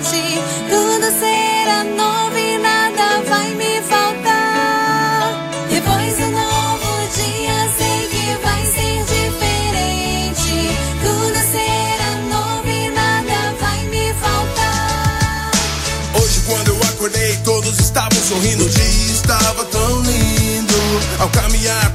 diferente. Tudo será novo e nada vai me faltar. Depois do novo dia, sei que vai ser diferente. Tudo será novo e nada vai me faltar. Hoje, quando eu acordei, todos estavam sorrindo. O dia estava tão lindo. Ao caminhar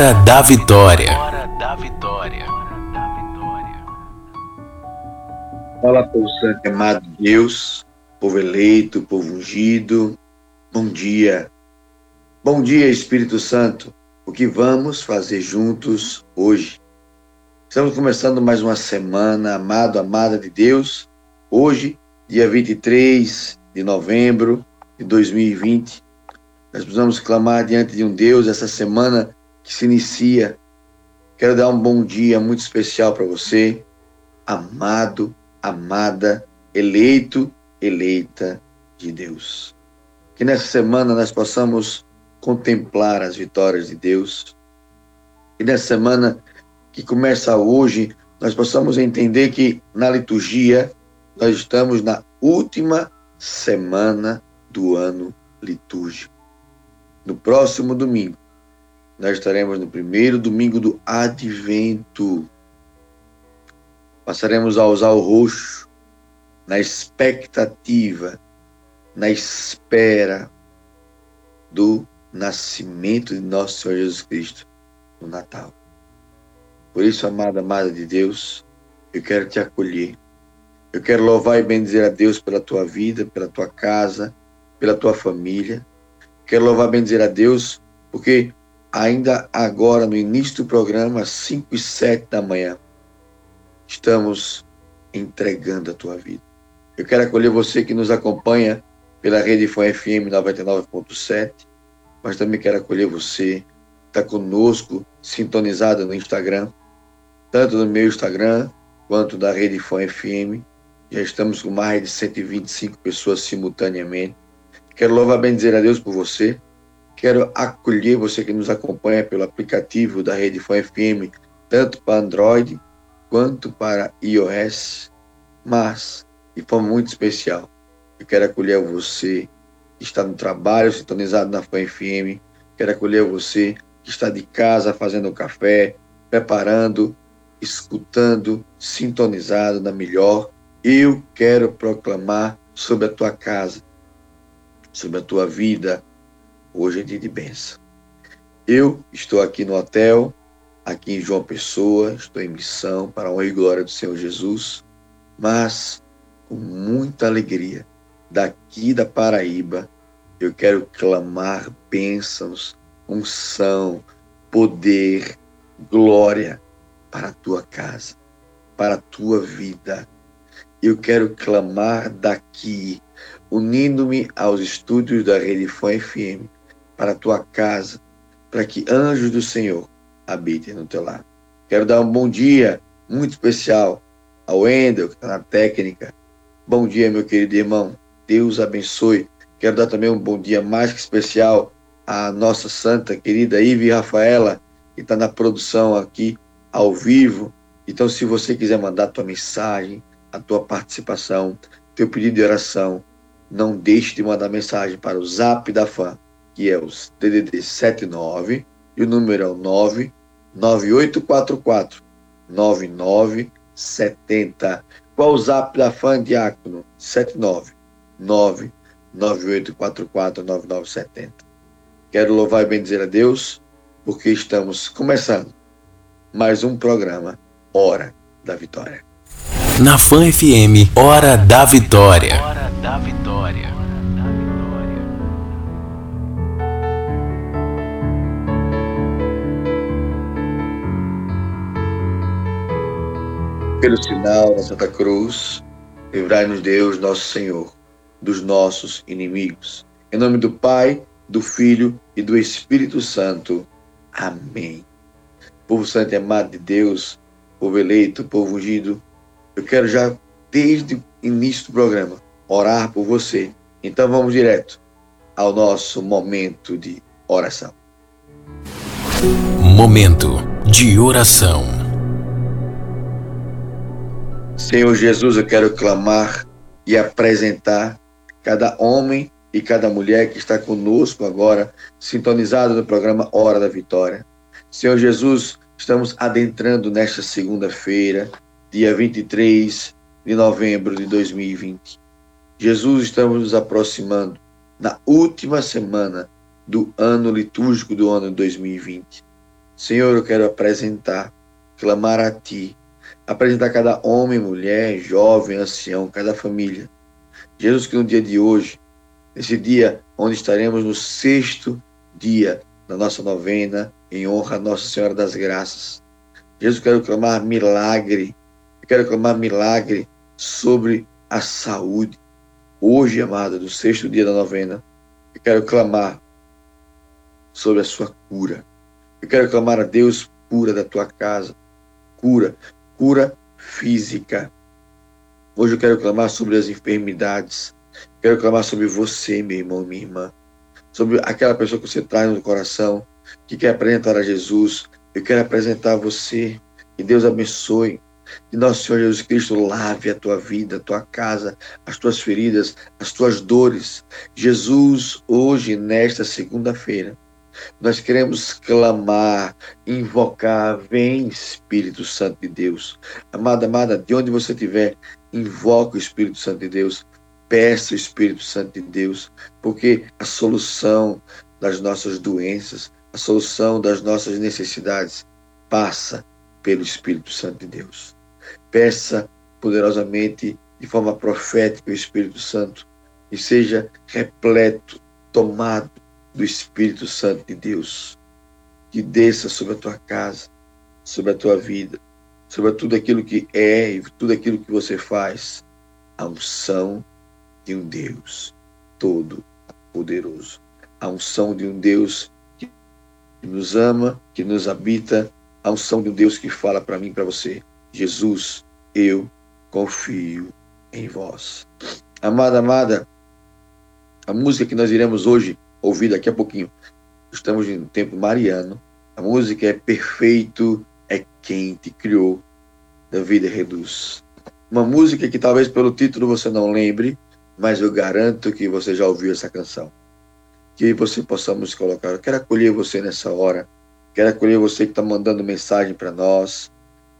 Hora da Vitória. Fala, povo santo amado de Deus, povo eleito, povo ungido. Bom dia. Bom dia, Espírito Santo. O que vamos fazer juntos hoje? Estamos começando mais uma semana, amado, amada de Deus. Hoje, dia 23 de novembro de 2020. Nós precisamos clamar diante de um Deus essa semana que se inicia. Quero dar um bom dia muito especial para você, amado, amada, eleito, eleita de Deus. Que nessa semana nós possamos contemplar as vitórias de Deus. E nessa semana que começa hoje, nós possamos entender que na liturgia nós estamos na última semana do ano litúrgico. No próximo domingo, nós estaremos no primeiro domingo do Advento. Passaremos a usar o roxo na expectativa, na espera do nascimento de nosso Senhor Jesus Cristo no Natal. Por isso, amada, amada de Deus, eu quero te acolher. Eu quero louvar e bendizer a Deus pela tua vida, pela tua casa, pela tua família. Quero louvar e bendizer a Deus porque ainda agora, no início do programa, às 5 e 7 da manhã, estamos entregando a tua vida. Eu quero acolher você que nos acompanha pela rede Fã FM 99.7, mas também quero acolher você que está conosco, sintonizado no Instagram, tanto no meu Instagram quanto da rede Fã FM. Já estamos com mais de 125 pessoas simultaneamente. Quero louvar bem a Deus por você. Quero acolher você que nos acompanha pelo aplicativo da rede Fã FM, tanto para Android quanto para iOS. Mas, de forma muito especial, eu quero acolher você que está no trabalho, sintonizado na Fã FM. Quero acolher você que está de casa fazendo café, preparando, escutando, sintonizado na melhor. Eu quero proclamar sobre a tua casa, sobre a tua vida. Hoje é dia de bênção. Eu estou aqui no hotel, aqui em João Pessoa, estou em missão para a honra e glória do Senhor Jesus, mas com muita alegria, daqui da Paraíba, eu quero clamar bênçãos, unção, poder, glória para a tua casa, para a tua vida. Eu quero clamar daqui, unindo-me aos estúdios da Rede Fã FM, para a tua casa, para que anjos do Senhor habitem no teu lar. Quero dar um bom dia muito especial ao Wendel, que está na técnica. Bom dia, meu querido irmão. Deus abençoe. Quero dar também um bom dia mais que especial à nossa santa querida Ive Rafaela, que está na produção aqui ao vivo. Então, se você quiser mandar a tua mensagem, a tua participação, teu pedido de oração, não deixe de mandar mensagem para o Zap da Fã, que é o DDD 79 e o número é o 99844 9970. Qual o Zap da Fã, Diácono? 79 99844 9970. Quero louvar e bendizer a Deus, porque estamos começando mais um programa Hora da Vitória. Na Fã FM, Hora da Vitória. Hora da Vitória. Pelo sinal da Santa Cruz, livrai-nos Deus, nosso Senhor, dos nossos inimigos. Em nome do Pai, do Filho e do Espírito Santo. Amém povo santo e amado de Deus, povo eleito, povo ungido, eu quero já, desde o início do programa, orar por você. Então vamos direto ao nosso momento de oração. Momento de oração. Senhor Jesus, eu quero clamar e apresentar cada homem e cada mulher que está conosco agora, sintonizado no programa Hora da Vitória. Senhor Jesus, estamos adentrando nesta segunda-feira, dia 23 de novembro de 2020. Jesus, estamos nos aproximando na última semana do ano litúrgico do ano 2020. Senhor, eu quero apresentar, clamar a Ti, apresentar cada homem, mulher, jovem, ancião, cada família. Jesus, que no dia de hoje, nesse dia onde estaremos no sexto dia da nossa novena, em honra a Nossa Senhora das Graças. Jesus, quero clamar milagre, eu quero clamar milagre sobre a saúde. Hoje, amada, do sexto dia da novena, eu quero clamar sobre a sua cura. Eu quero clamar a Deus cura da tua casa, cura, cura física. Hoje eu quero clamar sobre as enfermidades. Quero clamar sobre você, meu irmão, minha irmã. Sobre aquela pessoa que você traz no coração, que quer apresentar a Jesus, eu quero apresentar a você. Que Deus abençoe. Que nosso Senhor Jesus Cristo lave a tua vida, a tua casa, as tuas feridas, as tuas dores. Jesus, hoje, nesta segunda-feira, nós queremos clamar, invocar, vem Espírito Santo de Deus. Amada, amada, de onde você estiver, invoca o Espírito Santo de Deus. Peça o Espírito Santo de Deus, porque a solução das nossas doenças, a solução das nossas necessidades passa pelo Espírito Santo de Deus. Peça poderosamente, de forma profética, o Espírito Santo e seja repleto, tomado do Espírito Santo de Deus, que desça sobre a tua casa, sobre a tua vida, sobre tudo aquilo que é e tudo aquilo que você faz, a unção de um Deus todo-poderoso, a unção de um Deus que nos ama, que nos habita, a unção de um Deus que fala para mim para você: Jesus, eu confio em vós. Amada, amada, a música que nós iremos hoje ouvir daqui a pouquinho, estamos em tempo mariano, a música é Perfeito é quem te criou, David Reduz. Uma música que talvez pelo título você não lembre, mas eu garanto que você já ouviu essa canção. Que você possamos colocar. Eu quero acolher você nessa hora. Quero acolher você que está mandando mensagem para nós.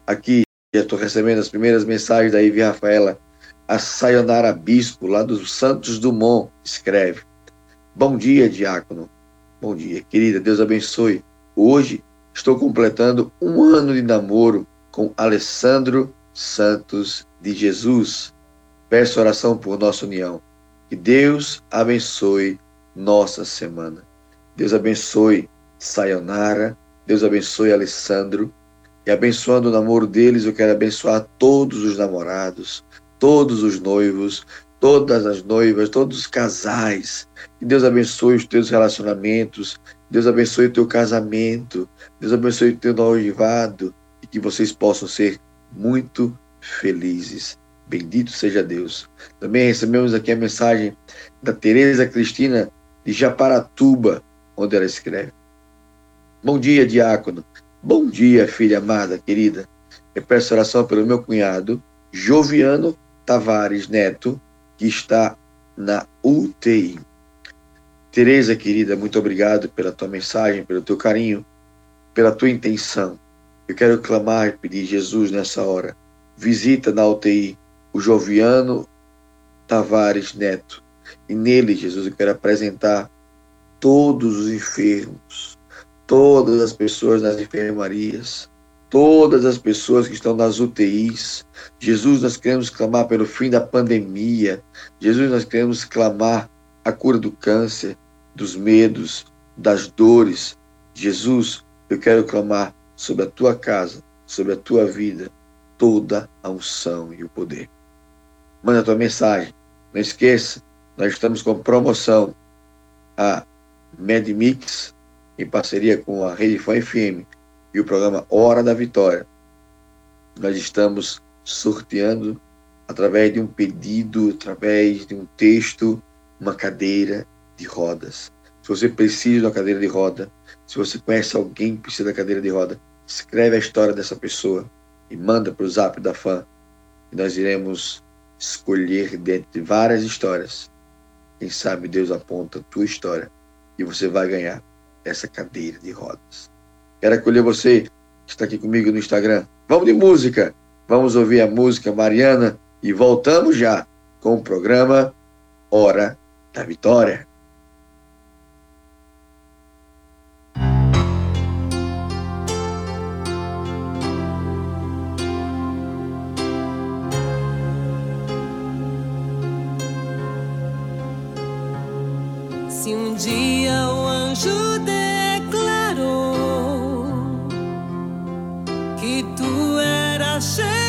Aqui já estou recebendo as primeiras mensagens da Ivy Rafaela. A Sayonara Bispo, lá dos Santos Dumont, escreve. Bom dia, diácono. Bom dia, querida. Deus abençoe. Hoje estou completando um ano de namoro com Alessandro Santos de Jesus. Peço oração por nossa união. Que Deus abençoe nossa semana. Deus abençoe Sayonara. Deus abençoe Alessandro. E abençoando o namoro deles, eu quero abençoar todos os namorados, todos os noivos, todas as noivas, todos os casais. Que Deus abençoe os teus relacionamentos. Deus abençoe o teu casamento. Deus abençoe o teu noivado. E que vocês possam ser muito felizes. Bendito seja Deus. Também recebemos aqui a mensagem da Tereza Cristina de Japaratuba, onde ela escreve: Bom dia, diácono. Bom dia, filha amada, querida. Eu peço oração pelo meu cunhado, Joviano Tavares Neto, que está na UTI. Tereza, querida, muito obrigado pela tua mensagem, pelo teu carinho, pela tua intenção. Eu quero clamar e pedir, Jesus, nessa hora, visita na UTI o Joviano Tavares Neto. E nele, Jesus, eu quero apresentar todos os enfermos, todas as pessoas nas enfermarias, todas as pessoas que estão nas UTIs. Jesus, nós queremos clamar pelo fim da pandemia. Jesus, nós queremos clamar a cura do câncer, dos medos, das dores. Jesus, eu quero clamar sobre a tua casa, sobre a tua vida, toda a unção e o poder. Manda a tua mensagem. Não esqueça, nós estamos com promoção a MedMix, em parceria com a Rede Fã FM e o programa Hora da Vitória. Nós estamos sorteando através de um pedido, através de um texto, uma cadeira de rodas. Se você precisa de uma cadeira de roda, se você conhece alguém que precisa da cadeira de roda, escreve a história dessa pessoa e manda para o zap da fã. E nós iremos escolher dentre várias histórias. Quem sabe Deus aponta a tua história e você vai ganhar essa cadeira de rodas. Quero acolher você que está aqui comigo no Instagram. Vamos de música. Vamos ouvir a música Mariana e voltamos já com o programa Hora da Vitória. Agora shame.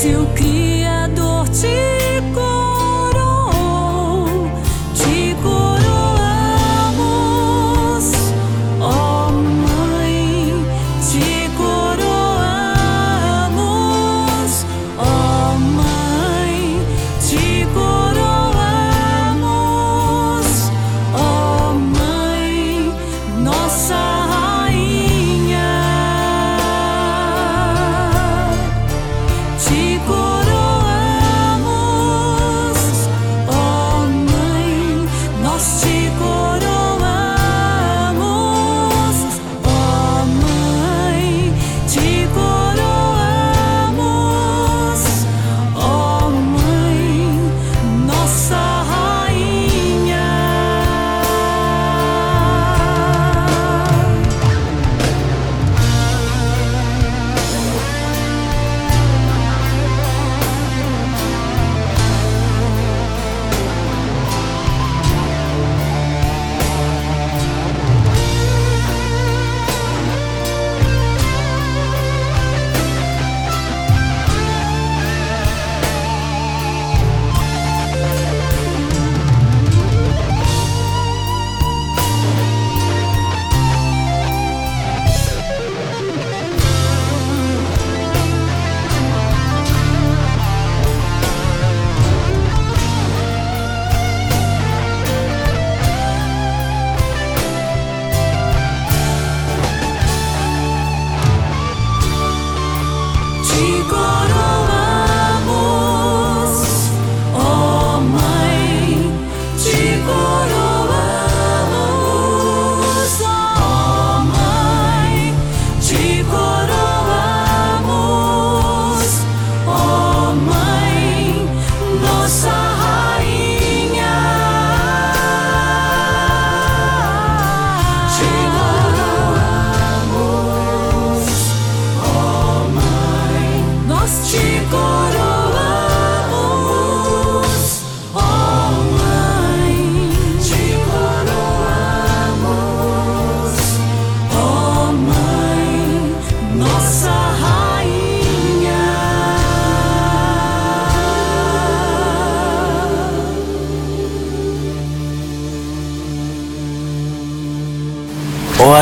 Se o Criador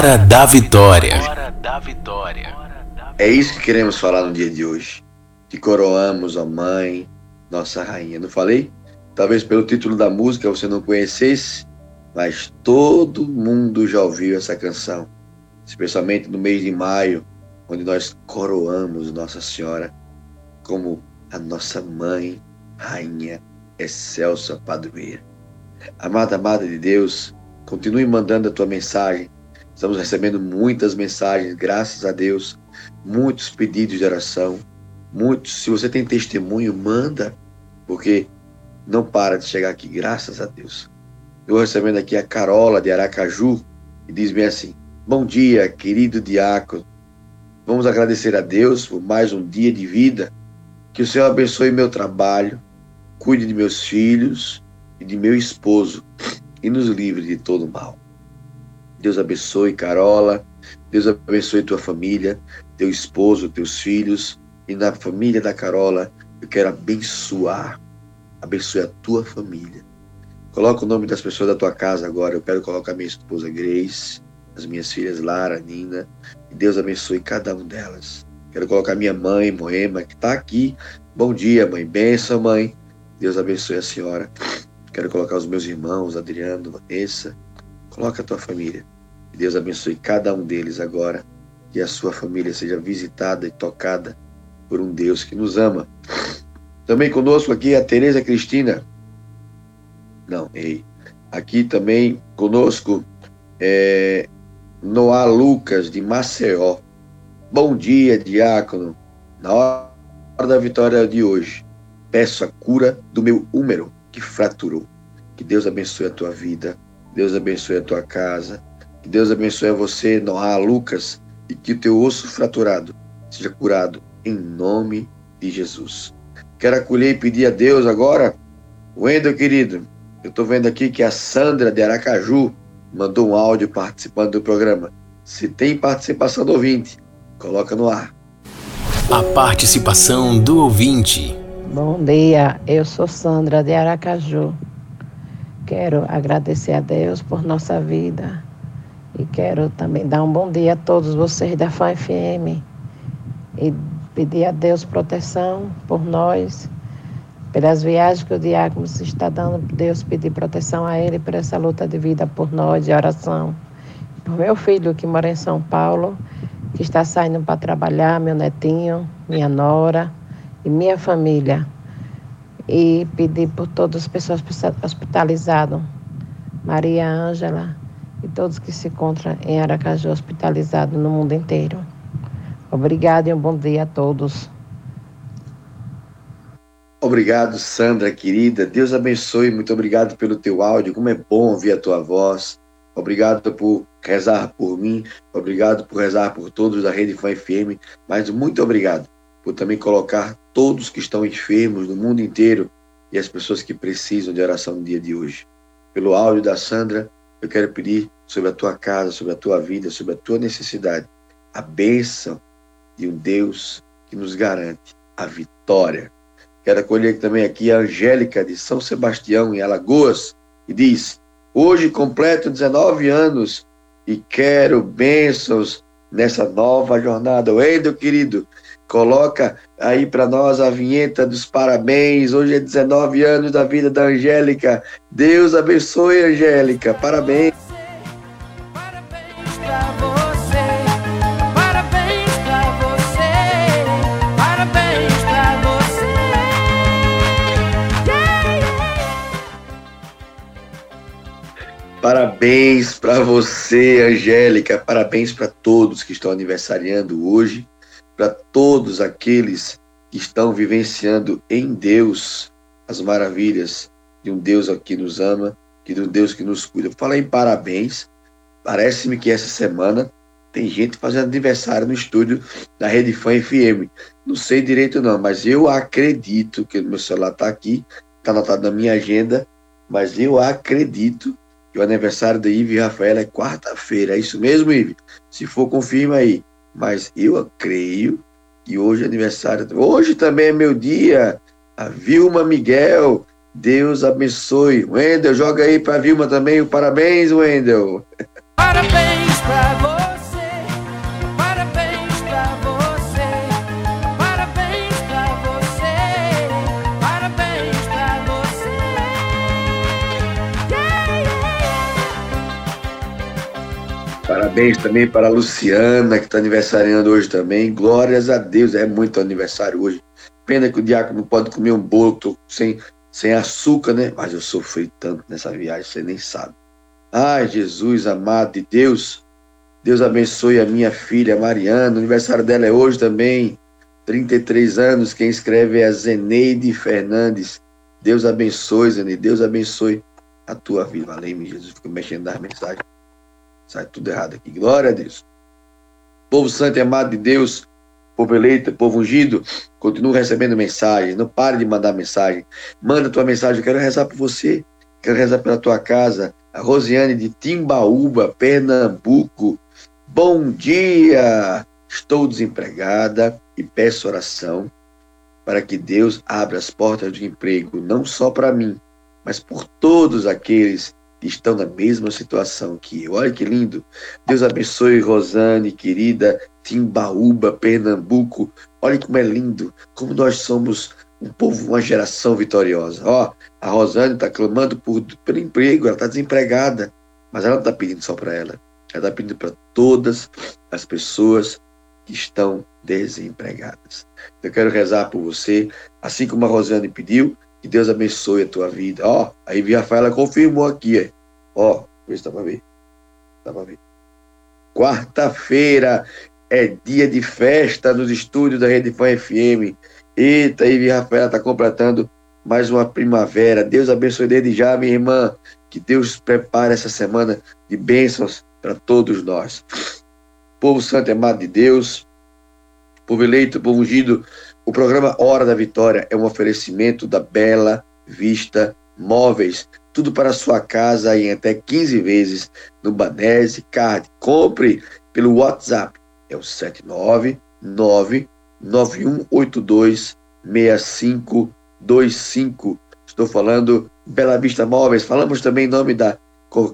Hora da Vitória. É isso que queremos falar no dia de hoje. Que coroamos a mãe, nossa rainha. Não falei? Talvez pelo título da música você não conhecesse, mas todo mundo já ouviu essa canção. Especialmente no mês de maio, onde nós coroamos Nossa Senhora como a nossa mãe, rainha, excelsa padroeira. Amada, amada de Deus, continue mandando a tua mensagem. Estamos recebendo muitas mensagens, graças a Deus, muitos pedidos de oração, muitos. Se você tem testemunho, manda, porque não para de chegar aqui, graças a Deus. Eu recebendo aqui a Carola de Aracaju e diz bem assim: Bom dia, querido diácono. Vamos agradecer a Deus por mais um dia de vida. Que o Senhor abençoe meu trabalho, cuide de meus filhos e de meu esposo e nos livre de todo mal. Deus abençoe Carola, Deus abençoe tua família, teu esposo, teus filhos e na família da Carola. Eu quero abençoar, abençoe a tua família. Coloca o nome das pessoas da tua casa agora. Eu quero colocar minha esposa Grace, as minhas filhas Lara, Nina. E Deus abençoe cada uma delas. Quero colocar minha mãe, Moema, que está aqui. Bom dia, mãe. Benção, mãe. Deus abençoe a senhora. Quero colocar os meus irmãos, Adriano, Vanessa. Coloca a tua família. Que Deus abençoe cada um deles agora. Que a sua família seja visitada e tocada por um Deus que nos ama. Também conosco aqui a Tereza Cristina. Não, errei. Aqui também conosco é Noah Lucas, de Maceió. Bom dia, diácono. Na hora da vitória de hoje, peço a cura do meu húmero que fraturou. Que Deus abençoe a tua vida, Deus abençoe a tua casa, que Deus abençoe a você, Noá, Lucas, e que o teu osso fraturado seja curado em nome de Jesus. Quero acolher e pedir a Deus agora, Wendel, querido, eu estou vendo aqui que a Sandra de Aracaju mandou um áudio participando do programa. Se tem participação do ouvinte, coloca no ar. A participação do ouvinte. Bom dia, eu sou Sandra de Aracaju. Quero agradecer a Deus por nossa vida e quero também dar um bom dia a todos vocês da FAM-FM e pedir a Deus proteção por nós, pelas viagens que o diácono está dando, Deus pedir proteção a ele por essa luta de vida por nós, de oração. Por meu filho que mora em São Paulo, que está saindo para trabalhar, meu netinho, minha nora e minha família. E pedir por todas as pessoas hospitalizadas, Maria Ângela e todos que se encontram em Aracaju hospitalizados no mundo inteiro. Obrigada e um bom dia a todos. Obrigado, Sandra, querida. Deus abençoe. Muito obrigado pelo teu áudio. Como é bom ouvir a tua voz. Obrigado por rezar por mim. Obrigado por rezar por todos da Rede Fã FM. Mas muito obrigado por também colocar todos que estão enfermos no mundo inteiro e as pessoas que precisam de oração no dia de hoje. Pelo áudio da Sandra, eu quero pedir sobre a tua casa, sobre a tua vida, sobre a tua necessidade, a bênção de um Deus que nos garante a vitória. Quero acolher também aqui a Angélica de São Sebastião, em Alagoas, e diz: Hoje completo 19 anos e quero bênçãos nessa nova jornada. Wendel, querido, coloca aí para nós a vinheta dos parabéns. Hoje é 19 anos da vida da Angélica. Deus abençoe, Angélica. Parabéns. Parabéns para você, Angélica. Parabéns para todos que estão aniversariando hoje, para todos aqueles que estão vivenciando em Deus as maravilhas de um Deus que nos ama, de um Deus que nos cuida. Fala em parabéns. Parece-me que essa semana tem gente fazendo aniversário no estúdio da Rede Fã FM. Não sei direito não, mas eu acredito que meu celular está aqui, está anotado na minha agenda, mas eu acredito o aniversário da Ive Rafaela é quarta-feira. É isso mesmo, Ive? Se for, confirma aí. Mas eu creio que hoje é aniversário. Hoje também é meu dia. A Vilma Miguel. Deus abençoe. Wendel, joga aí para Vilma também. Parabéns, Wendel. Parabéns pra você. Parabéns também para a Luciana, que está aniversariando hoje também. Glórias a Deus, é muito aniversário hoje. Pena que o diácono pode comer um bolo sem, sem açúcar, né? Mas eu sofri tanto nessa viagem, você nem sabe. Ai, Jesus amado de Deus, Deus abençoe a minha filha Mariana. O aniversário dela é hoje também. 33 anos. Quem escreve é a Zeneide Fernandes. Deus abençoe, Zeneide. Deus abençoe a tua vida. Valeu, Jesus. Fico mexendo nas mensagens. Sai tudo errado aqui. Glória a Deus. Povo santo e amado de Deus, povo eleito, povo ungido, continue recebendo mensagens. Não pare de mandar mensagem. Manda tua mensagem. Eu quero rezar por você. Quero rezar pela tua casa. A Rosiane de Timbaúba, Pernambuco. Bom dia! Estou desempregada e peço oração para que Deus abra as portas de emprego, não só para mim, mas por todos aqueles estão na mesma situação que eu. Olha que lindo. Deus abençoe Rosane, querida, Timbaúba, Pernambuco. Olha como é lindo, como nós somos um povo, uma geração vitoriosa. Ó, a Rosane está clamando por, pelo emprego, ela está desempregada, mas ela não está pedindo só para ela. Ela está pedindo para todas as pessoas que estão desempregadas. Eu quero rezar por você, assim como a Rosane pediu, que Deus abençoe a tua vida. Ó, aí Rafaela confirmou aqui, ó. Vê se dá pra ver. Dá pra ver. Quarta-feira, é dia de festa nos estúdios da Rede Fã FM. Eita, Ive Rafaela está completando mais uma primavera. Deus abençoe desde já, minha irmã. Que Deus prepare essa semana de bênçãos para todos nós. Povo santo e amado de Deus, povo eleito, povo ungido, o programa Hora da Vitória é um oferecimento da Bela Vista Móveis. Tudo para sua casa em até 15 vezes no Banese Card. Compre pelo WhatsApp. É o 799 9182 6525. Estou falando Bela Vista Móveis. Falamos também em nome da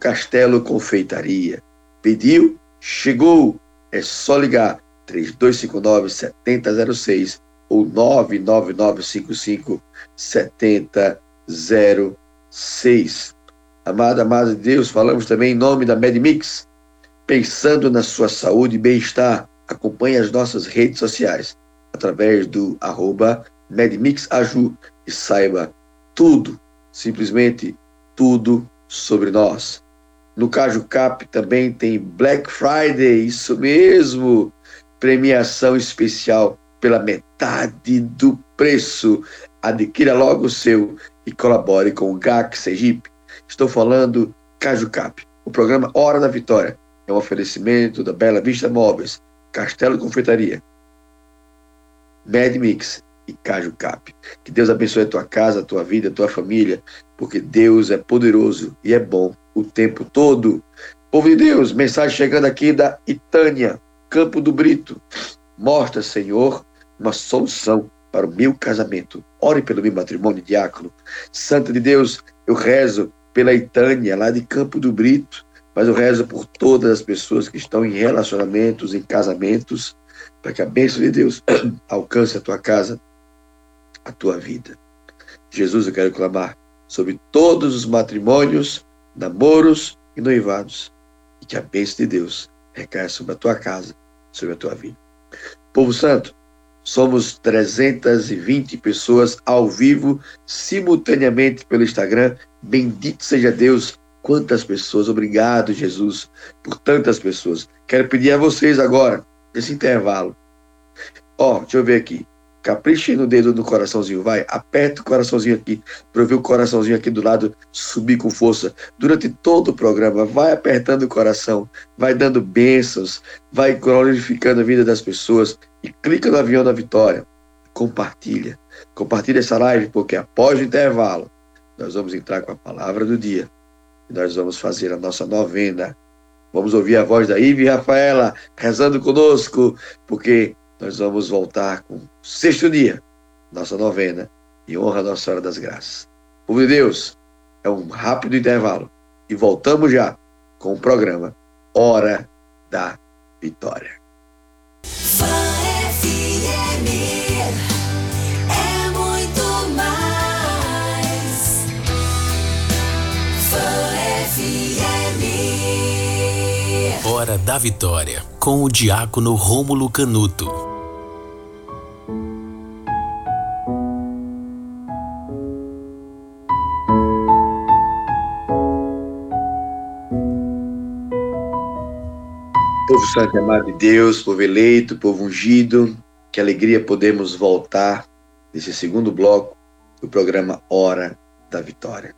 Castelo Confeitaria. Pediu? Chegou. É só ligar 3259 7006 ou 99955 7006. Amada, amada de Deus, falamos também em nome da MedMix. Pensando na sua saúde e bem-estar, acompanhe as nossas redes sociais através do arroba MedMixAju e saiba tudo, simplesmente tudo sobre nós. No Caju Cap também tem Black Friday, isso mesmo, premiação especial pela metade do preço. Adquira logo o seu e colabore com o GAC Sergipe. Estou falando Caju Cap. O programa Hora da Vitória é um oferecimento da Bela Vista Móveis, Castelo Confeitaria, Mad Mix e Caju Cap. Que Deus abençoe a tua casa, a tua vida, a tua família, porque Deus é poderoso e é bom o tempo todo. Povo de Deus, mensagem chegando aqui da Itânia, Campo do Brito. Mostra, Senhor, uma solução para o meu casamento. Ore pelo meu matrimônio, diácono. Santa de Deus, eu rezo pela Itânia, lá de Campo do Brito, mas eu rezo por todas as pessoas que estão em relacionamentos, em casamentos, para que a bênção de Deus alcance a tua casa, a tua vida. Jesus, eu quero clamar sobre todos os matrimônios, namoros e noivados, e que a bênção de Deus recaia sobre a tua casa, sobre a tua vida. Povo Santo, somos 320 pessoas ao vivo, simultaneamente pelo Instagram. Bendito seja Deus. Quantas pessoas, obrigado, Jesus, por tantas pessoas. Quero pedir a vocês agora, nesse intervalo. Ó, deixa eu ver aqui. Capriche no dedo do coraçãozinho, vai. Aperta o coraçãozinho aqui, para eu ver o coraçãozinho aqui do lado subir com força. Durante todo o programa, vai apertando o coração, vai dando bênçãos, vai glorificando a vida das pessoas e clica no avião da vitória. Compartilha. Compartilha essa live, porque após o intervalo, nós vamos entrar com a palavra do dia. E nós vamos fazer a nossa novena. Vamos ouvir a voz da Ive Rafaela rezando conosco, porque nós vamos voltar com o sexto dia, nossa novena, em honra a Nossa Senhora das Graças. Povo de Deus, é um rápido intervalo e voltamos já com o programa Hora da Vitória. Hora da Vitória, com o diácono Rômulo Canuto. Povo santo e amado de Deus, povo eleito, povo ungido, que alegria podemos voltar nesse segundo bloco do programa Hora da Vitória.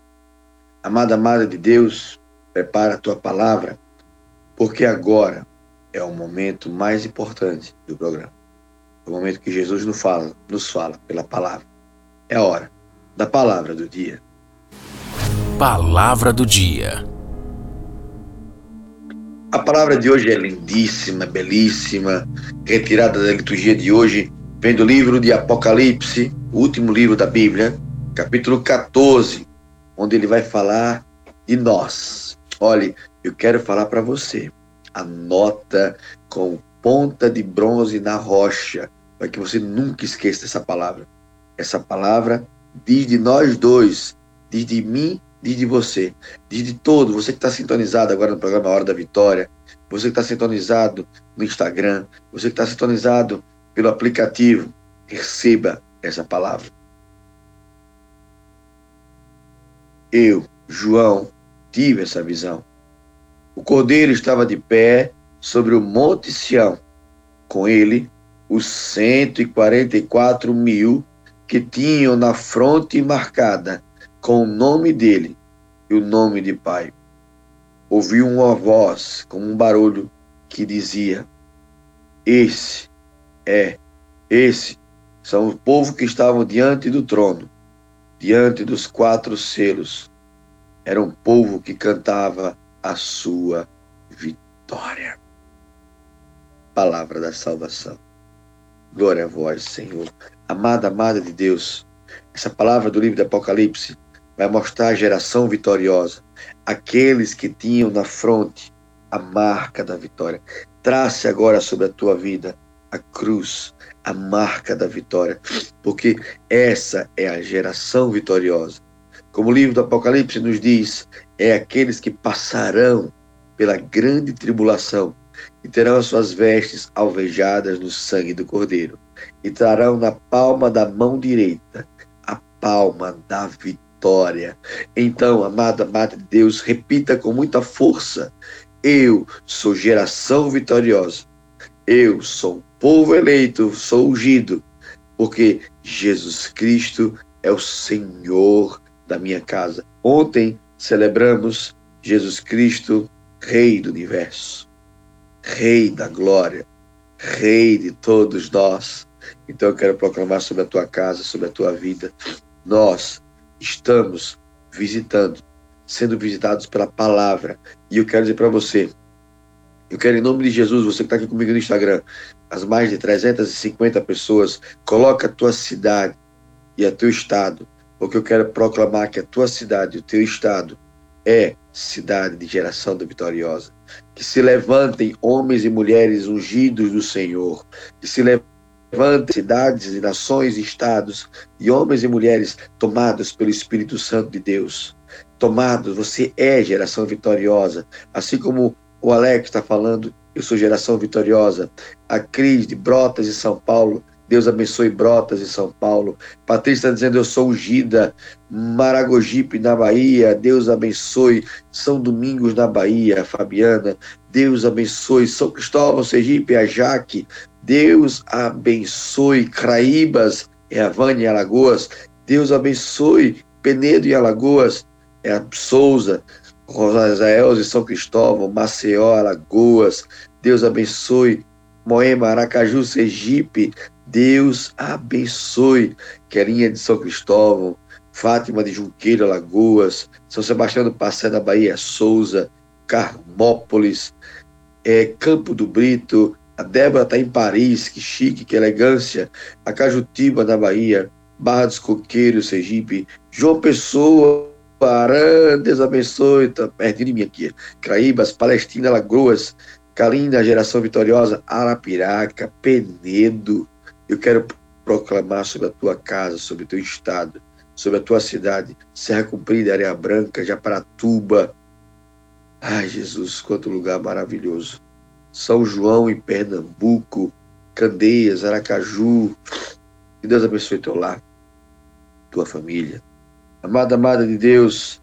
Amada, amada de Deus, prepara a tua palavra, porque agora é o momento mais importante do programa. É o momento que Jesus nos fala, nos fala pela palavra. É a hora da palavra do dia. Palavra do dia. A palavra de hoje é lindíssima, belíssima, retirada da liturgia de hoje, vem do livro de Apocalipse, o último livro da Bíblia, capítulo 14, onde ele vai falar de nós. Olhe, eu quero falar para você. Anota com ponta de bronze na rocha, para que você nunca esqueça essa palavra. Essa palavra diz de nós dois, diz de mim diz de você, diz de todo, você que está sintonizado agora no programa Hora da Vitória, você que está sintonizado no Instagram, você que está sintonizado pelo aplicativo, receba essa palavra. Eu, João, tive essa visão. O cordeiro estava de pé sobre o monte Sião, com ele os 144 mil que tinham na fronte marcada com o nome dele e o nome de pai. Ouviu uma voz, como um barulho, que dizia: Esse é, esse são o povo que estavam diante do trono, diante dos quatro selos. Era um povo que cantava a sua vitória. Palavra da salvação. Glória a vós, Senhor. Amada, amada de Deus, essa palavra do livro do Apocalipse vai mostrar a geração vitoriosa, aqueles que tinham na fronte a marca da vitória. Trace agora sobre a tua vida a cruz, a marca da vitória, porque essa é a geração vitoriosa. Como o livro do Apocalipse nos diz, é aqueles que passarão pela grande tribulação e terão as suas vestes alvejadas no sangue do Cordeiro e trarão na palma da mão direita a palma da vitória. Então, amada, amada de Deus, repita com muita força: Eu sou geração vitoriosa. Eu sou povo eleito, sou ungido, porque Jesus Cristo é o Senhor da minha casa. Ontem celebramos Jesus Cristo, Rei do universo, Rei da glória, Rei de todos nós. Então eu quero proclamar sobre a tua casa, sobre a tua vida. Nós estamos visitando, sendo visitados pela palavra. E eu quero dizer para você, eu quero, em nome de Jesus, você que está aqui comigo no Instagram, as mais de 350 pessoas, coloca a tua cidade e a teu estado, porque eu quero proclamar que a tua cidade, o teu estado, é cidade de geração vitoriosa. Que se levantem homens e mulheres ungidos do Senhor, que se levantem cidades e nações e estados, e homens e mulheres tomados pelo Espírito Santo de Deus. Tomados, você é geração vitoriosa, assim como o Alex está falando, eu sou geração vitoriosa. A Cris de Brotas, em São Paulo, Deus abençoe Brotas, em São Paulo. Patrícia está dizendo, eu sou ungida. Maragogipe, na Bahia, Deus abençoe. São Domingos, na Bahia, Fabiana, Deus abençoe. São Cristóvão, Sergipe, a Jaque, Deus abençoe. Craíbas, é a Vânia, Alagoas, Deus abençoe. Penedo, em Alagoas, é a Souza, Rosael de São Cristóvão, Maceió, Alagoas, Deus abençoe, Moema, Aracaju, Sergipe, Deus abençoe, Querinha de São Cristóvão, Fátima de Junqueiro, Alagoas, São Sebastião do Passé da Bahia, Souza, Carmópolis, é, Campo do Brito, a Débora está em Paris, que chique, que elegância, a Cajutiba na Bahia, Barra dos Coqueiros, Sergipe, João Pessoa, Parã, Deus abençoe, tá pertinho de mim aqui. Craíbas, Palestina, Lagoas, Calinda, Geração Vitoriosa, Arapiraca, Penedo. Eu quero proclamar sobre a tua casa, sobre o teu estado, sobre a tua cidade, Serra Cumprida, Areia Branca, Japaratuba. Ai, Jesus, quanto lugar maravilhoso. São João em Pernambuco, Candeias, Aracaju. Que Deus abençoe teu lar, tua família, Amada, amada de Deus,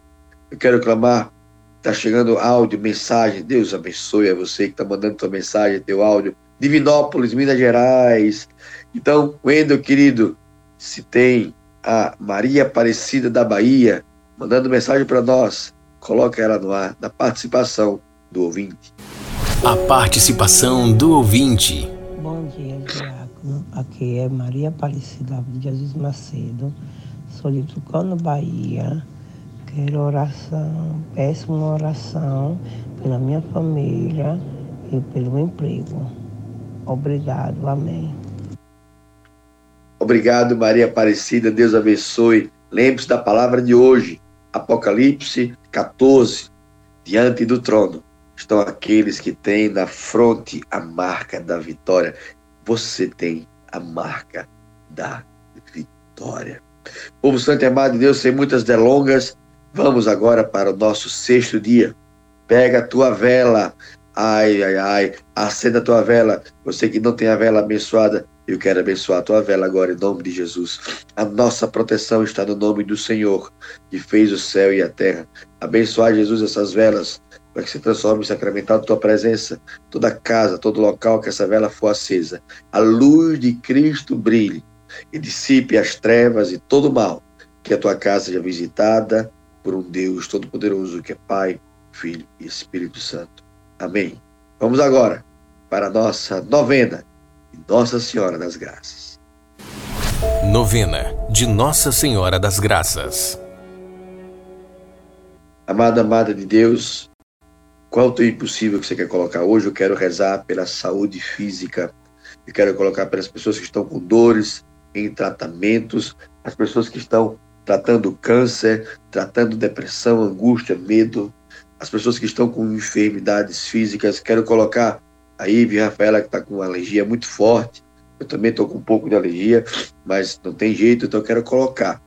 eu quero clamar. Está chegando áudio, mensagem. Deus abençoe a você que está mandando tua mensagem, teu áudio. Divinópolis, Minas Gerais. Então, Wendel, querido, se tem a Maria Aparecida da Bahia mandando mensagem para nós, coloca ela no ar, da participação do ouvinte. A participação do ouvinte. Bom dia, Diácono. Aqui é Maria Aparecida de Jesus Macedo sou de Tucano, Bahia. Quero oração, peço uma oração pela minha família e pelo emprego. Obrigado, amém. Obrigado, Maria Aparecida, Deus abençoe. Lembre-se da palavra de hoje, Apocalipse 14. Diante do trono estão aqueles que têm na fronte a marca da vitória. Você tem a marca da vitória. Povo santo amado de Deus, sem muitas delongas, vamos agora para o nosso sexto dia. Pega a tua vela, ai, ai, ai, acenda a tua vela. Você que não tem a vela abençoada, eu quero abençoar a tua vela agora em nome de Jesus. A nossa proteção está no nome do Senhor, que fez o céu e a terra. Abençoar, Jesus, essas velas para que se transforme em sacramental tua presença, toda casa, todo local que essa vela for acesa. A luz de Cristo brilhe e dissipe as trevas e todo o mal, que a tua casa seja visitada por um Deus Todo-Poderoso, que é Pai, Filho e Espírito Santo. Amém. Vamos agora para a nossa novena Nossa Senhora das Graças. Novena de Nossa Senhora das Graças. Amada, amada de Deus, qual é o teu impossível que você quer colocar hoje? Eu quero rezar pela saúde física. Eu quero colocar pelas pessoas que estão com dores, em tratamentos, as pessoas que estão tratando câncer, tratando depressão, angústia, medo, as pessoas que estão com enfermidades físicas. Quero colocar a Ive Rafaela, que está com uma alergia muito forte. Eu também estou com um pouco de alergia, mas não tem jeito, então eu quero colocar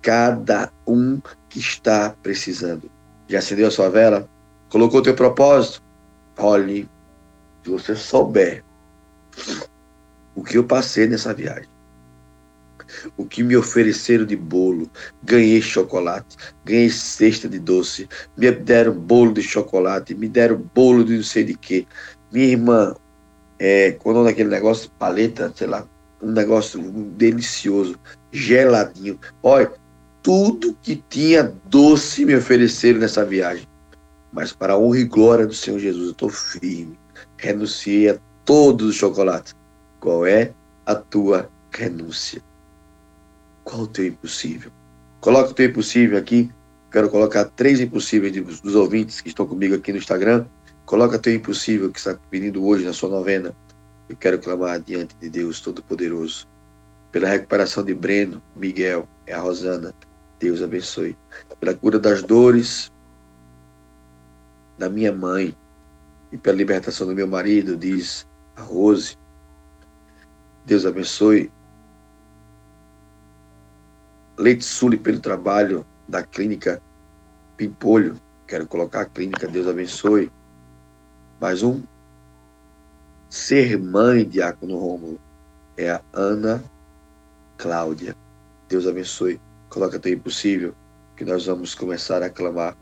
cada um que está precisando. Já acendeu a sua vela? Colocou o teu propósito? Olhe, se você souber o que eu passei nessa viagem, o que me ofereceram de bolo, ganhei chocolate, ganhei cesta de doce, me deram bolo de chocolate, me deram bolo de não sei de quê. Minha irmã, é, quando naquele negócio, paleta, sei lá, um negócio delicioso, geladinho. Olha, tudo que tinha doce me ofereceram nessa viagem. Mas para a honra e glória do Senhor Jesus, eu estou firme. Renunciei a todos os chocolates. Qual é a tua renúncia? Qual o teu impossível? Coloca o teu impossível aqui. Quero colocar três impossíveis dos ouvintes que estão comigo aqui no Instagram. Coloca teu impossível que está pedindo hoje na sua novena. Eu quero clamar diante de Deus Todo-Poderoso pela recuperação de Breno, Miguel, e a Rosana, Deus abençoe. Pela cura das dores da minha mãe e pela libertação do meu marido, diz a Rose. Deus abençoe. Leite Sully pelo trabalho da clínica Pimpolho. Quero colocar a clínica, Deus abençoe. Mais um. Ser mãe, Diácono Rômulo, é a Ana Cláudia. Deus abençoe. Coloca teu impossível, que nós vamos começar a clamar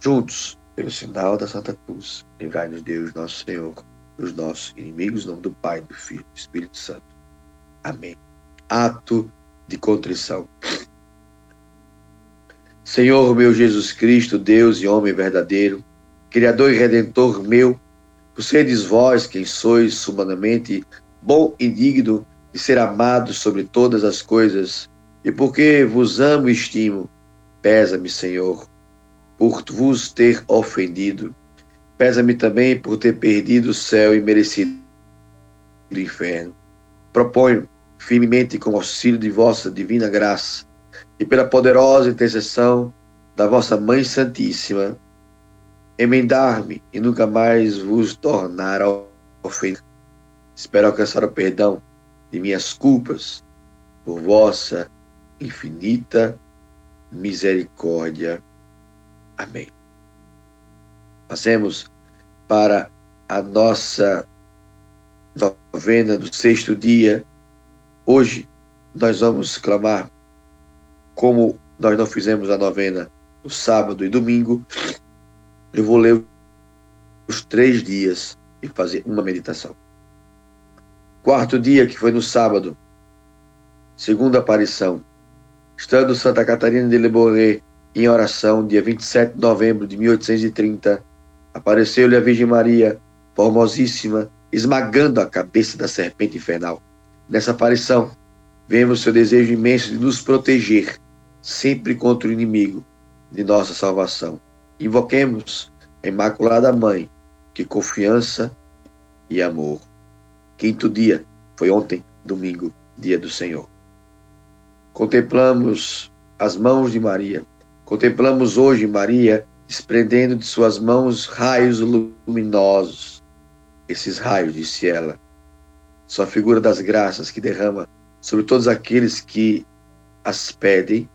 juntos pelo sinal da Santa Cruz. Livrai-nos, Deus, nosso Senhor, dos nossos inimigos, em nome do Pai, do Filho e do Espírito Santo. Amém. Ato de contrição. Senhor meu Jesus Cristo, Deus e homem verdadeiro, Criador e Redentor meu, por seres vós quem sois humanamente bom e digno de ser amado sobre todas as coisas, e porque vos amo e estimo, pesa-me, Senhor, por vos ter ofendido. Pesa-me também por ter perdido o céu e merecido o inferno. Proponho firmemente, com auxílio de vossa divina graça e pela poderosa intercessão da vossa Mãe Santíssima, emendar-me e nunca mais vos tornar a ofender. Espero alcançar o perdão de minhas culpas por vossa infinita misericórdia. Amém. Passemos para a nossa novena do sexto dia. Hoje nós vamos clamar, como nós não fizemos a novena no sábado e domingo, eu vou ler os três dias e fazer uma meditação. Quarto dia, que foi no sábado, segunda aparição, Estando Santa Catarina de Leboré em oração, dia 27 de novembro de 1830, apareceu-lhe a Virgem Maria, formosíssima, esmagando a cabeça da serpente infernal. Nessa aparição, vemos seu desejo imenso de nos proteger, sempre contra o inimigo de nossa salvação. Invoquemos a Imaculada Mãe, que confiança e amor. Quinto dia, foi ontem, domingo, dia do Senhor. Contemplamos as mãos de Maria. Contemplamos hoje Maria desprendendo de suas mãos raios luminosos. Esses raios, disse ela, são a figura das graças que derrama sobre todos aqueles que as pedem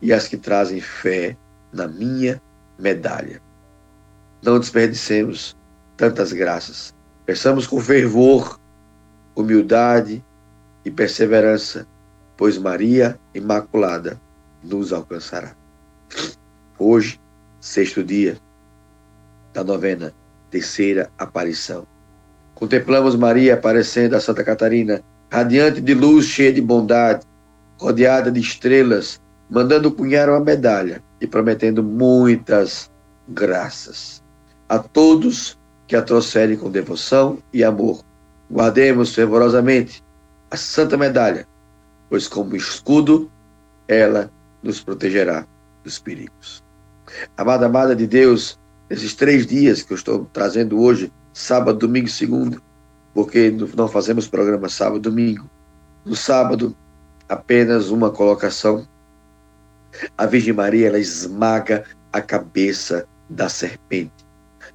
e as que trazem fé na minha medalha. Não desperdicemos tantas graças. Peçamos com fervor, humildade e perseverança pois Maria Imaculada nos alcançará. Hoje, sexto dia, da novena, terceira aparição. Contemplamos Maria aparecendo a Santa Catarina, radiante de luz, cheia de bondade, rodeada de estrelas, mandando cunhar uma medalha e prometendo muitas graças a todos que a trouxerem com devoção e amor. Guardemos fervorosamente a Santa Medalha, pois como escudo ela nos protegerá dos perigos. Amada, amada de Deus, nesses três dias que eu estou trazendo hoje, sábado, domingo e segunda, porque não fazemos programa sábado domingo. No sábado, apenas uma colocação. A Virgem Maria, ela esmaga a cabeça da serpente.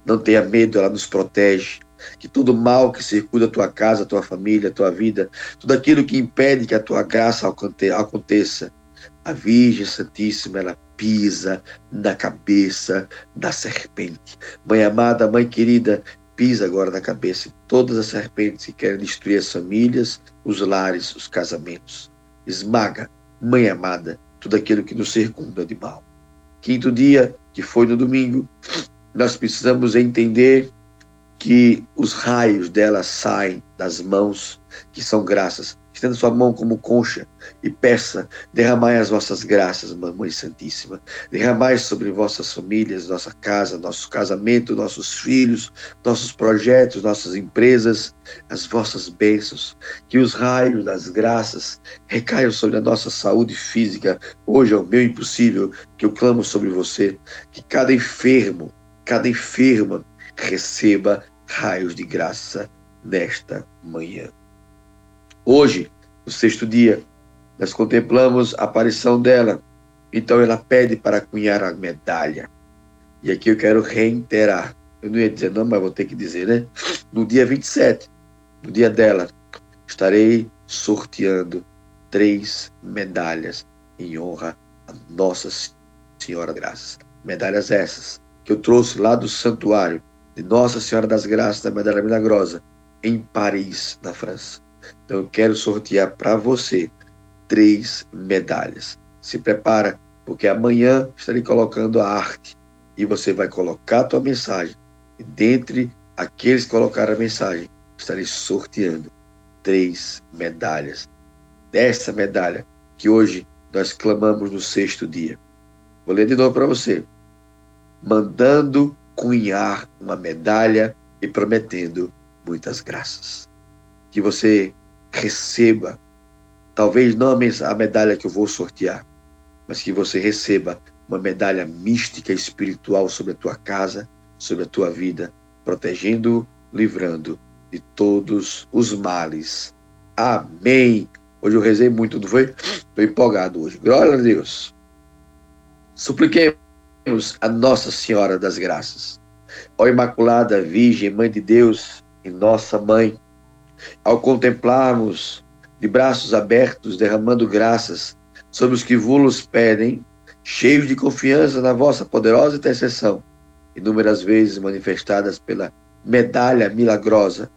Não tenha medo, ela nos protege. Que todo mal que circula a tua casa, a tua família, a tua vida, tudo aquilo que impede que a tua graça aconteça, a Virgem Santíssima, ela pisa na cabeça da serpente. Mãe amada, mãe querida, pisa agora na cabeça de todas as serpentes que querem destruir as famílias, os lares, os casamentos. Esmaga, mãe amada, tudo aquilo que nos circunda de mal. Quinto dia, que foi no domingo, nós precisamos entender que os raios dela saem das mãos, que são graças Estenda sua mão como concha e peça, derramai as vossas graças, Mamãe Santíssima. Derramai sobre vossas famílias, nossa casa, nosso casamento, nossos filhos, nossos projetos, nossas empresas, as vossas bênçãos. Que os raios das graças recaiam sobre a nossa saúde física. Hoje é o meu impossível que eu clamo sobre você. Que cada enfermo, cada enferma receba raios de graça nesta manhã. Hoje, no sexto dia, nós contemplamos a aparição dela. Então ela pede para cunhar a medalha. E aqui eu quero reiterar. Eu não ia dizer não, mas vou ter que dizer, né? No dia 27, no dia dela, estarei sorteando três medalhas em honra a Nossa Senhora Graças. Medalhas essas que eu trouxe lá do santuário de Nossa Senhora das Graças da Medalha Milagrosa em Paris, na França. Então eu quero sortear para você três medalhas. Se prepara, porque amanhã estarei colocando a arte e você vai colocar a tua mensagem. E dentre aqueles que colocaram a mensagem, estarei sorteando três medalhas. Dessa medalha que hoje nós clamamos no sexto dia. Vou ler de novo para você. Mandando cunhar uma medalha e prometendo muitas graças. Que você receba, talvez não a medalha que eu vou sortear, mas que você receba uma medalha mística espiritual sobre a tua casa, sobre a tua vida, protegendo, livrando de todos os males. Amém. Hoje eu rezei muito, não foi? Estou empolgado hoje. Glória a Deus. Supliquemos a Nossa Senhora das Graças. Ó Imaculada Virgem, Mãe de Deus e Nossa Mãe, ao contemplarmos de braços abertos, derramando graças sobre os que vos pedem, cheios de confiança na vossa poderosa intercessão, inúmeras vezes manifestadas pela medalha milagrosa,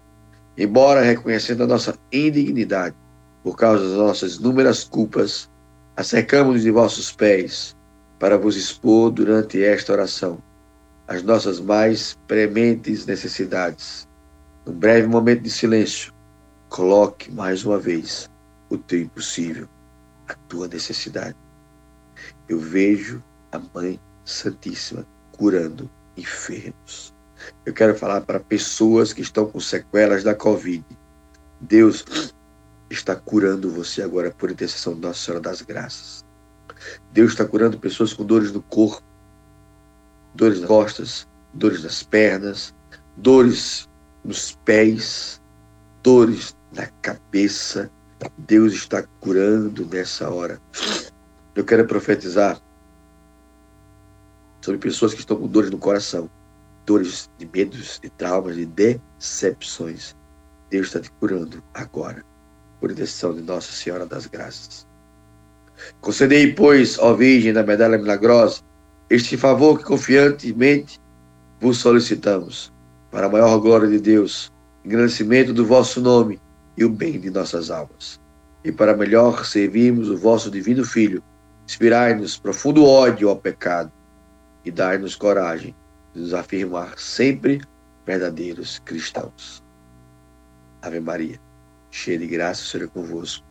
embora reconhecendo a nossa indignidade por causa das nossas inúmeras culpas, acercamos-nos de vossos pés para vos expor durante esta oração as nossas mais prementes necessidades num breve momento de silêncio, coloque mais uma vez o teu impossível, a tua necessidade. Eu vejo a Mãe Santíssima curando enfermos. Eu quero falar para pessoas que estão com sequelas da Covid. Deus está curando você agora por intercessão de Nossa Senhora das Graças. Deus está curando pessoas com dores no corpo, dores nas costas, dores nas pernas, dores nos pés, dores na cabeça. Deus está curando nessa hora. Eu quero profetizar sobre pessoas que estão com dores no coração, dores de medos, de traumas, de decepções. Deus está te curando agora, por intercessão de Nossa Senhora das Graças. Concedei, pois, ó Virgem da Medalha Milagrosa, este favor que confiantemente vos solicitamos para a maior glória de Deus, engrandecimento do vosso nome e o bem de nossas almas. E para melhor servirmos o vosso divino Filho, inspirai-nos profundo ódio ao pecado e dai-nos coragem nos afirmar sempre verdadeiros cristãos. Ave Maria, cheia de graça, o Senhor é convosco.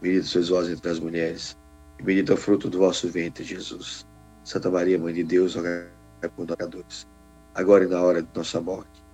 Bendita sois vós entre as mulheres, e bendito é o fruto do vosso ventre, Jesus. Santa Maria, Mãe de Deus, rogai por nós pecadores, agora e na hora de nossa morte.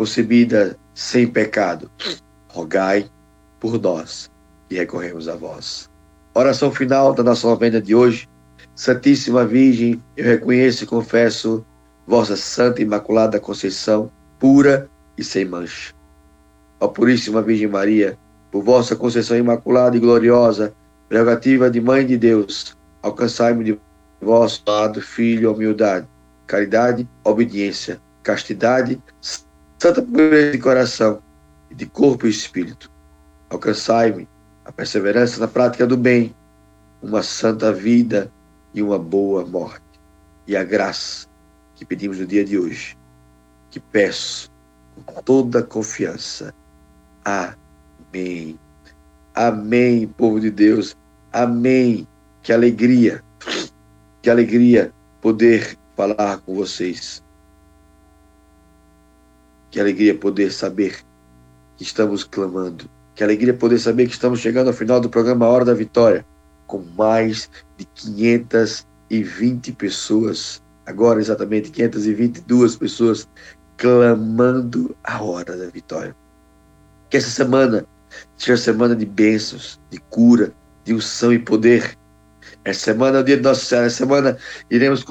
concebida sem pecado, rogai por nós e recorremos a vós. Oração final da nossa novena de hoje. Santíssima Virgem, eu reconheço e confesso vossa Santa Imaculada Conceição, pura e sem mancha. Ó Puríssima Virgem Maria, por vossa conceição imaculada e gloriosa, prerrogativa de Mãe de Deus, alcançai-me de vosso lado, Filho, humildade, caridade, obediência, castidade, santa pureza de coração, e de corpo e espírito. Alcançai-me a perseverança na prática do bem, uma santa vida e uma boa morte. E a graça que pedimos no dia de hoje, que peço com toda confiança. Amém. Amém, povo de Deus. Amém. Que alegria, que alegria poder falar com vocês. Que alegria poder saber que estamos clamando. Que alegria poder saber que estamos chegando ao final do programa Hora da Vitória, com mais de 520 pessoas, agora exatamente 522 pessoas, clamando a hora da vitória. Que essa semana seja semana de bênçãos, de cura, de unção e poder. Essa semana é o dia de Nossa Senhora, essa semana iremos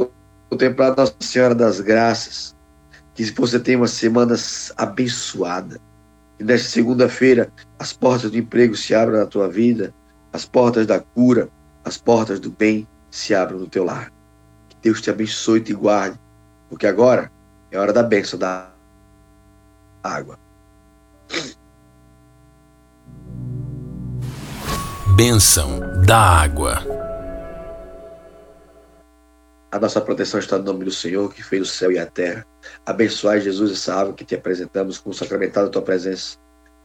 contemplar Nossa Senhora das Graças. Que você tenha uma semana abençoada e nesta segunda-feira as portas do emprego se abram na tua vida, as portas da cura, as portas do bem se abram no teu lar. Que Deus te abençoe e te guarde, porque agora é hora da bênção da água. Bênção da água. A nossa proteção está no nome do Senhor, que fez o céu e a terra. Abençoai, Jesus, essa água que te apresentamos como sacramentado da tua presença.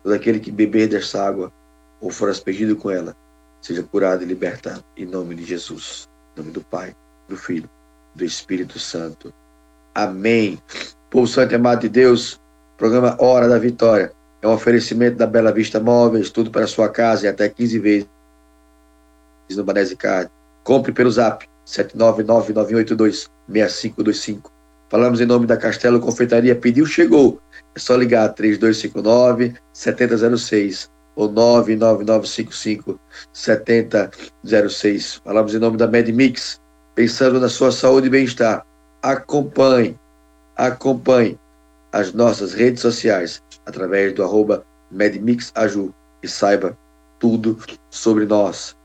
Todo aquele que beber dessa água ou for aspergido com ela, seja curado e libertado. Em nome de Jesus. Em nome do Pai, do Filho, do Espírito Santo. Amém. Povo Santo e amado de Deus, programa Hora da Vitória. É um oferecimento da Bela Vista Móveis, tudo para a sua casa e até 15 vezes no Banese Card. Compre pelo zap 799-9182-6525. Falamos em nome da Castelo Confeitaria. Pediu, chegou. É só ligar 3259-7006 ou 99955-7006. Falamos em nome da MedMix. Pensando na sua saúde e bem-estar. Acompanhe, acompanhe as nossas redes sociais através do arroba MedMixAju e saiba tudo sobre nós.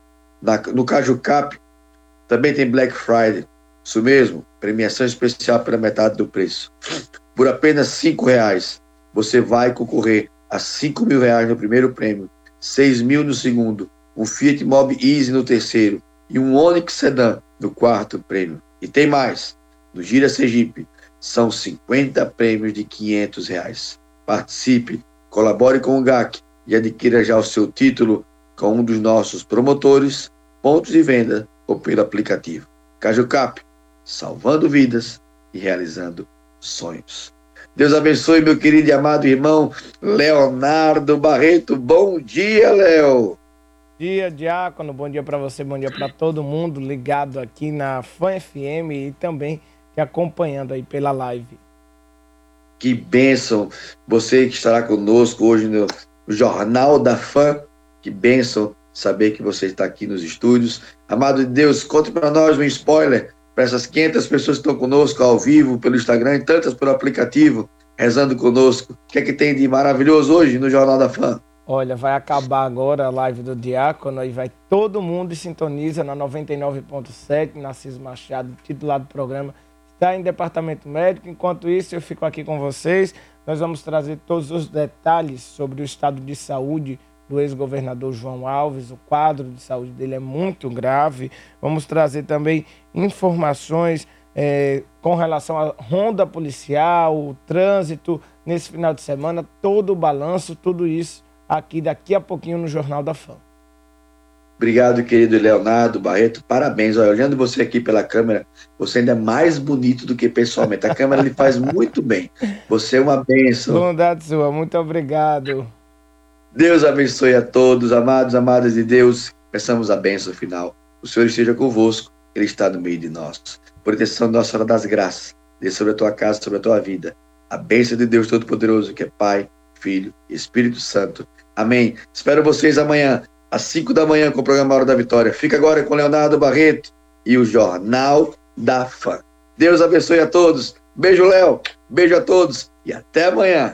Na, no Caju Cap também tem Black Friday. Isso mesmo, premiação especial pela metade do preço. Por apenas cinco reais, você vai concorrer a cinco mil reais no primeiro prêmio, seis mil no segundo, um Fiat Mobi Easy no terceiro e um Onix Sedan no quarto prêmio. E tem mais, no Gira Sergipe, são 50 prêmios de 500 reais. Participe, colabore com o GAC e adquira já o seu título com um dos nossos promotores, pontos de venda ou pelo aplicativo. Cajucap, salvando vidas e realizando sonhos. Deus abençoe, meu querido e amado irmão Leonardo Barreto. Bom dia, Léo. dia, Diácono. Bom dia para você, bom dia para todo mundo ligado aqui na Fã FM e também te acompanhando aí pela live. Que bênção você que estará conosco hoje no Jornal da Fã. Que bênção saber que você está aqui nos estúdios. Amado de Deus, conte para nós um spoiler para essas 500 pessoas que estão conosco ao vivo pelo Instagram e tantas pelo aplicativo, rezando conosco. O que é que tem de maravilhoso hoje no Jornal da Fã? Olha, vai acabar agora a live do Diácono e vai todo mundo sintoniza na 99.7, Narciso Machado, titular do programa, está em departamento médico. Enquanto isso, eu fico aqui com vocês. Nós vamos trazer todos os detalhes sobre o estado de saúde do ex-governador João Alves. O quadro de saúde dele é muito grave. Vamos trazer também informações é, com relação à ronda policial, o trânsito nesse final de semana, todo o balanço, tudo isso aqui daqui a pouquinho no Jornal da Fã. Obrigado, querido Leonardo Barreto. Parabéns. Olha, olhando você aqui pela câmera, você ainda é mais bonito do que pessoalmente. A câmera lhe faz muito bem. Você é uma bênção. Bondade sua, muito obrigado. Deus abençoe a todos, amados, amadas de Deus. Peçamos a bênção final. O Senhor esteja convosco, Ele está no meio de nós. Proteção Nossa Senhora das Graças, dê sobre a tua casa, sobre a tua vida. A bênção de Deus Todo-Poderoso, que é Pai, Filho e Espírito Santo. Amém. Espero vocês amanhã às 5 da manhã com o programa Hora da Vitória. Fica agora com Leonardo Barreto e o Jornal da Fã. Deus abençoe a todos. Beijo, Léo. Beijo a todos e até amanhã.